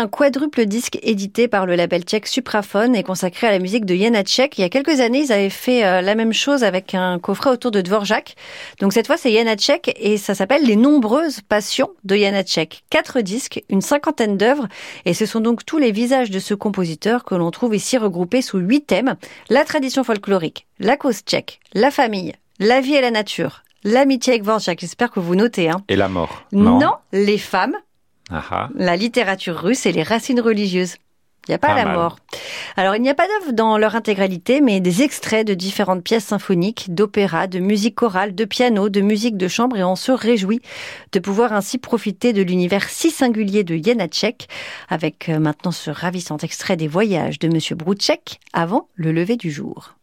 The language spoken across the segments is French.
un quadruple disque édité par le label tchèque Supraphone et consacré à la musique de Janacek. Il y a quelques années, ils avaient fait euh, la même chose avec un coffret autour de Dvorak. Donc cette fois, c'est Janacek et ça s'appelle Les nombreuses passions de Janacek. Quatre disques, une cinquantaine d'œuvres et ce sont donc tous les visages de ce compositeur que l'on trouve ici regroupés sous huit thèmes. La tradition folklorique, la cause tchèque, la famille, la vie et la nature, l'amitié avec Dvorak, j'espère que vous notez. Hein. Et la mort Non, les femmes, Ah ah. la littérature russe et les racines religieuses. Il n'y a pas, Pas la mal. mort. Alors, il n'y a pas d'œuvre dans leur intégralité, mais des extraits de différentes pièces symphoniques, d'opéra, de musique chorale, de piano, de musique de chambre, et on se réjouit de pouvoir ainsi profiter de l'univers si singulier de Janacek, avec euh, maintenant ce ravissant extrait des voyages de Monsieur Brouchek avant le lever du jour.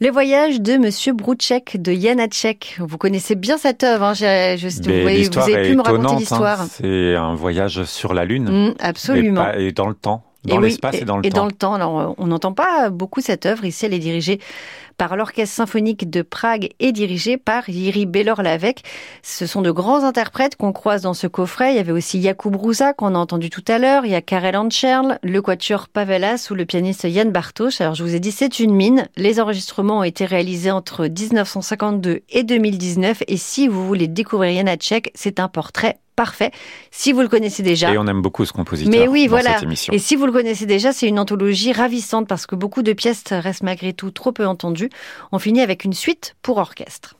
Les voyages de Monsieur Brouchek de Janacek. Vous connaissez bien cette œuvre. Hein. Je, vous, voyez, vous avez pu me raconter hein. l'histoire. C'est un voyage sur la Lune. Mmh, absolument. Et, dans le temps. Dans l'espace et, dans le temps. Et dans le temps. Alors, on n'entend pas beaucoup cette œuvre. Ici, elle est dirigée par l'Orchestre symphonique de Prague et dirigée par Yiri Bellor-Lavec. Ce sont de grands interprètes qu'on croise dans ce coffret. Il y avait aussi Jakub Rouza qu'on a entendu tout à l'heure. Il y a Karel Ancherl, le quatuor Pavelas ou le pianiste Yann Bartosz. Alors je vous ai dit, c'est une mine. Les enregistrements ont été réalisés entre 1952 et 2019. Et si vous voulez découvrir Hatchek, c'est un portrait parfait. Si vous le connaissez déjà. Et on aime beaucoup ce compositeur. Mais oui, voilà. Et si vous le connaissez déjà, c'est une anthologie ravissante parce que beaucoup de pièces restent malgré tout trop peu entendues. On finit avec une suite pour orchestre.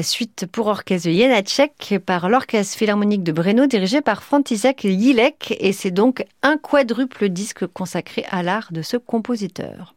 La suite pour orchestre de par l'Orchestre Philharmonique de Breno dirigé par František Jilek et c'est donc un quadruple disque consacré à l'art de ce compositeur.